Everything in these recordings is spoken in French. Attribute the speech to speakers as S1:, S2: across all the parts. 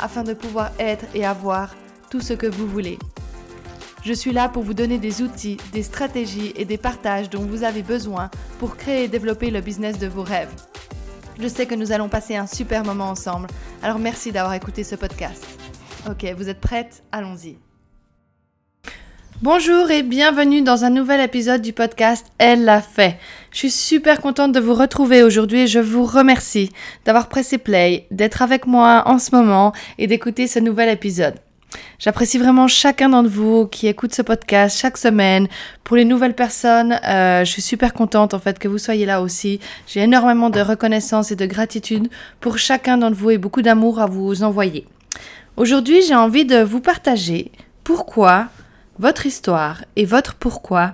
S1: afin de pouvoir être et avoir tout ce que vous voulez. Je suis là pour vous donner des outils, des stratégies et des partages dont vous avez besoin pour créer et développer le business de vos rêves. Je sais que nous allons passer un super moment ensemble, alors merci d'avoir écouté ce podcast. Ok, vous êtes prête Allons-y. Bonjour et bienvenue dans un nouvel épisode du podcast Elle l'a fait. Je suis super contente de vous retrouver aujourd'hui et je vous remercie d'avoir pressé play, d'être avec moi en ce moment et d'écouter ce nouvel épisode. J'apprécie vraiment chacun d'entre vous qui écoute ce podcast chaque semaine. Pour les nouvelles personnes, euh, je suis super contente en fait que vous soyez là aussi. J'ai énormément de reconnaissance et de gratitude pour chacun d'entre vous et beaucoup d'amour à vous envoyer. Aujourd'hui, j'ai envie de vous partager pourquoi votre histoire et votre pourquoi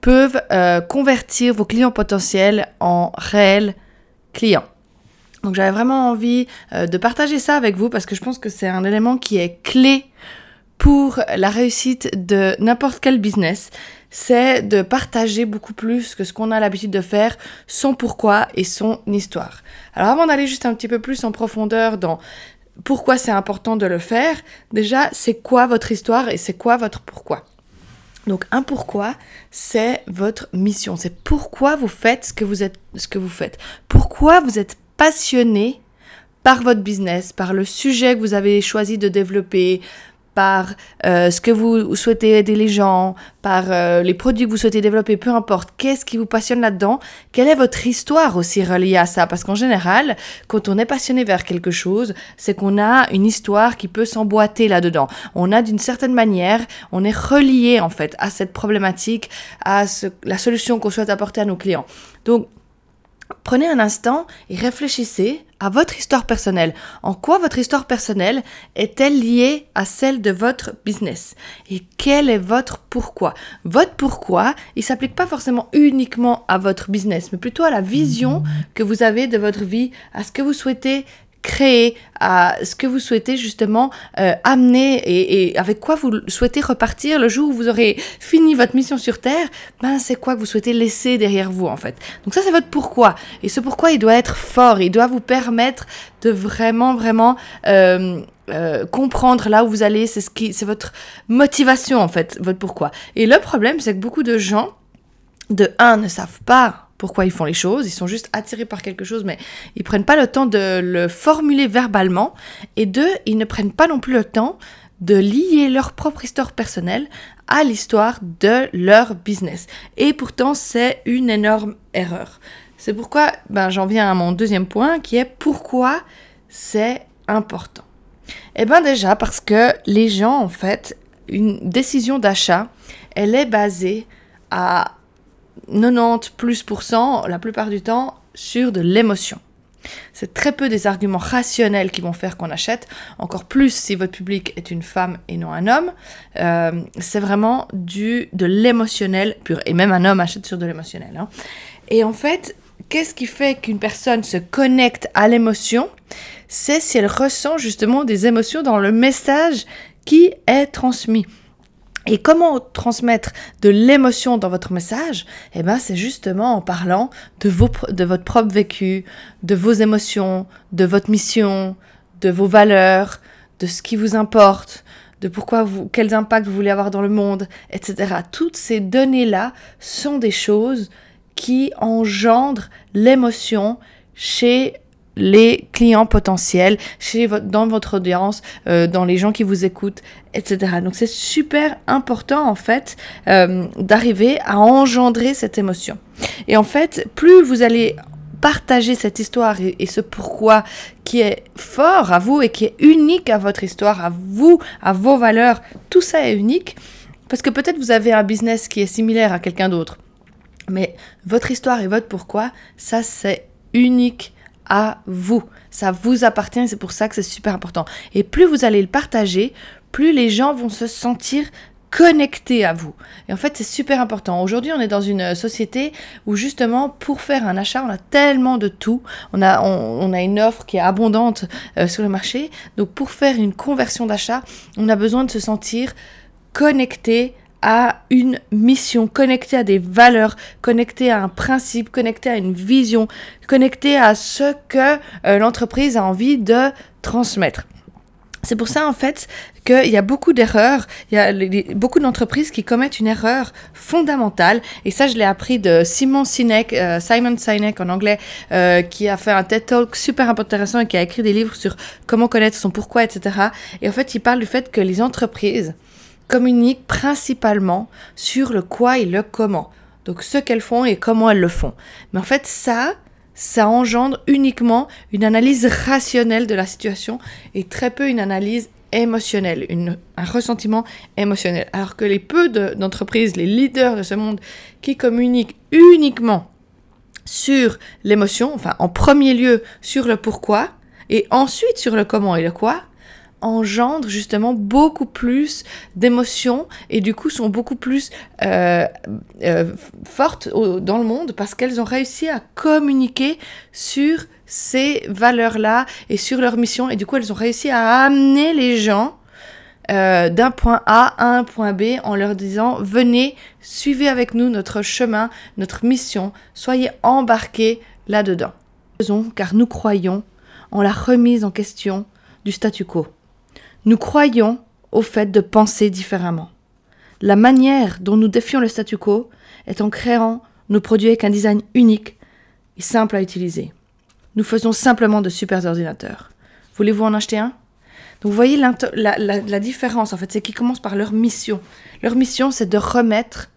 S1: peuvent euh, convertir vos clients potentiels en réels clients. Donc j'avais vraiment envie euh, de partager ça avec vous parce que je pense que c'est un élément qui est clé pour la réussite de n'importe quel business, c'est de partager beaucoup plus que ce qu'on a l'habitude de faire, son pourquoi et son histoire. Alors avant d'aller juste un petit peu plus en profondeur dans pourquoi c'est important de le faire, déjà, c'est quoi votre histoire et c'est quoi votre pourquoi. Donc un pourquoi, c'est votre mission, c'est pourquoi vous faites ce que vous faites. Pourquoi vous êtes passionné par votre business, par le sujet que vous avez choisi de développer, par euh, ce que vous souhaitez aider les gens, par euh, les produits que vous souhaitez développer, peu importe, qu'est-ce qui vous passionne là-dedans, quelle est votre histoire aussi reliée à ça? Parce qu'en général, quand on est passionné vers quelque chose, c'est qu'on a une histoire qui peut s'emboîter là-dedans. On a d'une certaine manière, on est relié en fait à cette problématique, à la solution qu'on souhaite apporter à nos clients. Donc, Prenez un instant et réfléchissez à votre histoire personnelle. En quoi votre histoire personnelle est-elle liée à celle de votre business? Et quel est votre pourquoi? Votre pourquoi, il s'applique pas forcément uniquement à votre business, mais plutôt à la vision que vous avez de votre vie, à ce que vous souhaitez créer, à ce que vous souhaitez justement euh, amener et, avec quoi vous souhaitez repartir le jour où vous aurez fini votre mission sur Terre, ben c'est quoi que vous souhaitez laisser derrière vous en fait. Donc ça c'est votre pourquoi. Et ce pourquoi il doit être fort, il doit vous permettre de vraiment vraiment euh, euh, comprendre là où vous allez, c'est ce qui, c'est votre motivation en fait, votre pourquoi. Et le problème c'est que beaucoup de gens de un ne savent pas pourquoi ils font les choses, ils sont juste attirés par quelque chose, mais ils prennent pas le temps de le formuler verbalement. Et deux, ils ne prennent pas non plus le temps de lier leur propre histoire personnelle à l'histoire de leur business. Et pourtant, c'est une énorme erreur. C'est pourquoi ben, j'en viens à mon deuxième point qui est pourquoi c'est important. Eh bien déjà parce que les gens, en fait, une décision d'achat, elle est basée à 90 plus la plupart du temps, sur de l'émotion. C'est très peu des arguments rationnels qui vont faire qu'on achète, encore plus si votre public est une femme et non un homme. Euh, c'est vraiment du de l'émotionnel pur. Et même un homme achète sur de l'émotionnel. Hein. Et en fait, qu'est-ce qui fait qu'une personne se connecte à l'émotion? C'est si elle ressent justement des émotions dans le message qui est transmis. Et comment transmettre de l'émotion dans votre message? Eh ben, c'est justement en parlant de, vos, de votre propre vécu, de vos émotions, de votre mission, de vos valeurs, de ce qui vous importe, de pourquoi vous, quels impacts vous voulez avoir dans le monde, etc. Toutes ces données-là sont des choses qui engendrent l'émotion chez les clients potentiels, chez votre, dans votre audience, euh, dans les gens qui vous écoutent, etc. Donc c'est super important en fait euh, d'arriver à engendrer cette émotion. Et en fait, plus vous allez partager cette histoire et, et, ce pourquoi qui est fort à vous et qui est unique à votre histoire, à vous, à vos valeurs, tout ça est unique. Parce que peut-être vous avez un business qui est similaire à quelqu'un d'autre. Mais votre histoire et votre pourquoi, ça c'est unique à vous. Ça vous appartient, c'est pour ça que c'est super important. Et plus vous allez le partager, plus les gens vont se sentir connectés à vous. Et en fait, c'est super important. Aujourd'hui, on est dans une société où justement, pour faire un achat, on a tellement de tout. On a, on, a une offre qui est abondante euh, sur le marché. Donc, pour faire une conversion d'achat, on a besoin de se sentir connecté à une mission, connecté à des valeurs, connecté à un principe, connecté à une vision, connecté à ce que euh, l'entreprise a envie de transmettre. C'est pour ça, en fait, qu'il y a beaucoup d'erreurs, il y a beaucoup d'entreprises qui commettent une erreur fondamentale, et ça, je l'ai appris de Simon Sinek, euh, Simon Sinek en anglais, euh, qui a fait un TED Talk super intéressant et qui a écrit des livres sur comment connaître son pourquoi, etc. Et en fait, il parle du fait que les entreprises communiquent principalement sur le quoi et le comment. Donc, ce qu'elles font et comment elles le font. Mais en fait, ça, ça engendre uniquement une analyse rationnelle de la situation et très peu une analyse émotionnelle, un ressentiment émotionnel. Alors que les peu d'entreprises, les leaders de ce monde qui communiquent uniquement sur l'émotion, enfin en premier lieu sur le pourquoi, et ensuite sur le comment et le quoi, engendre justement beaucoup plus d'émotions et du coup sont beaucoup plus euh, euh, fortes dans le monde parce qu'elles ont réussi à communiquer sur ces valeurs-là et sur leur mission et du coup elles ont réussi à amener les gens euh, d'un point A à un point B en leur disant venez, suivez avec nous notre chemin, notre mission, soyez embarqués là-dedans. Car nous croyons en la remise en question du statu quo. Nous croyons au fait de penser différemment. La manière dont nous défions le statu quo est en créant nos produits avec un design unique et simple à utiliser. Nous faisons simplement de super ordinateurs. Voulez-vous en acheter un? Vous voyez la, la, différence en fait, c'est qu'ils commencent par leur mission. Leur mission c'est de remettre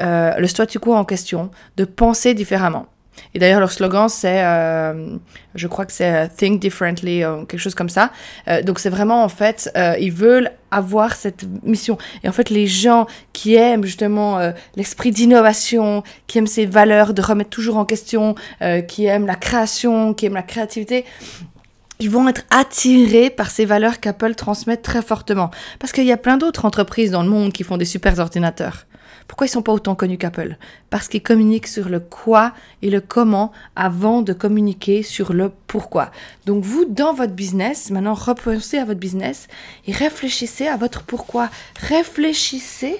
S1: euh, le statu quo en question, de penser différemment. Et d'ailleurs, leur slogan, c'est, euh, je crois que c'est euh, Think Differently, ou quelque chose comme ça. Euh, donc, c'est vraiment, en fait, ils veulent avoir cette mission. Et en fait, les gens qui aiment justement l'esprit d'innovation, qui aiment ces valeurs de remettre toujours en question, qui aiment la création, qui aiment la créativité, ils vont être attirés par ces valeurs qu'Apple transmet très fortement. Parce qu'il y a plein d'autres entreprises dans le monde qui font des super ordinateurs. Pourquoi ils sont pas autant connus qu'Apple? Parce qu'ils communiquent sur le quoi et le comment avant de communiquer sur le pourquoi. Donc vous, dans votre business, maintenant repensez à votre business et réfléchissez à votre pourquoi. Réfléchissez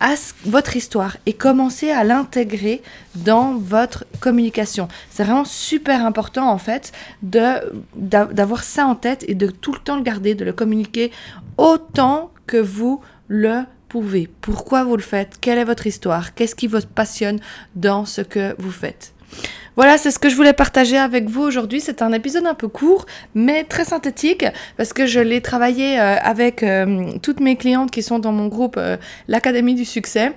S1: à votre histoire et commencez à l'intégrer dans votre communication. C'est vraiment super important en fait d'avoir ça en tête et de tout le temps le garder, de le communiquer autant que vous le pouvez, pourquoi vous le faites, quelle est votre histoire, qu'est-ce qui vous passionne dans ce que vous faites? Voilà, c'est ce que je voulais partager avec vous aujourd'hui. C'est un épisode un peu court, mais très synthétique, parce que je l'ai travaillé euh, avec euh, toutes mes clientes qui sont dans mon groupe, euh, l'Académie du Succès.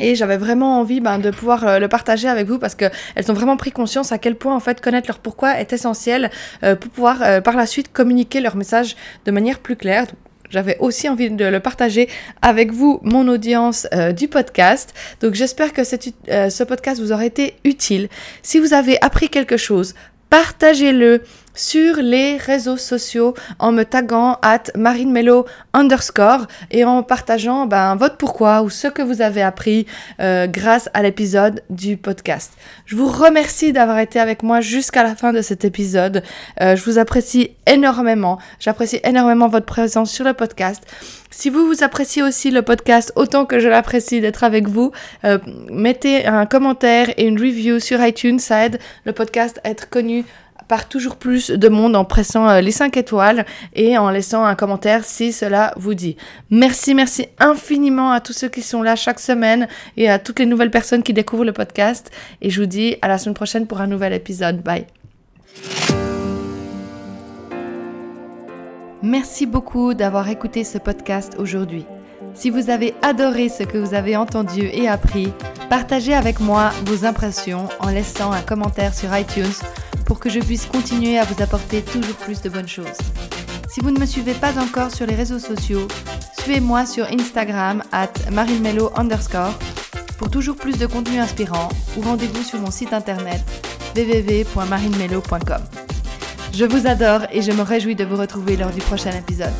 S1: Et j'avais vraiment envie ben, de pouvoir le partager avec vous parce qu'elles ont vraiment pris conscience à quel point en fait connaître leur pourquoi est essentiel pour pouvoir par la suite communiquer leur message de manière plus claire j'avais aussi envie de le partager avec vous, mon audience euh, du podcast. Donc j'espère que euh, ce podcast vous aura été utile. Si vous avez appris quelque chose, partagez-le sur les réseaux sociaux en me taguant at marinemelo underscore et en partageant ben, votre pourquoi ou ce que vous avez appris euh, grâce à l'épisode du podcast. Je vous remercie d'avoir été avec moi jusqu'à la fin de cet épisode. Euh, je vous apprécie énormément. J'apprécie énormément votre présence sur le podcast. Si vous vous appréciez aussi le podcast autant que je l'apprécie d'être avec vous, euh, mettez un commentaire et une review sur iTunes. Ça aide le podcast à être connu par toujours plus de monde en pressant euh, les 5 étoiles et en laissant un commentaire si cela vous dit. Merci, merci infiniment à tous ceux qui sont là chaque semaine et à toutes les nouvelles personnes qui découvrent le podcast. Et je vous dis à la semaine prochaine pour un nouvel épisode. Bye. Merci beaucoup d'avoir écouté ce podcast aujourd'hui. Si vous avez adoré ce que vous avez entendu et appris, partagez avec moi vos impressions en laissant un commentaire sur iTunes pour que je puisse continuer à vous apporter toujours plus de bonnes choses. Si vous ne me suivez pas encore sur les réseaux sociaux, suivez-moi sur Instagram at underscore pour toujours plus de contenu inspirant ou rendez-vous sur mon site internet www.marinemelo.com. Je vous adore et je me réjouis de vous retrouver lors du prochain épisode.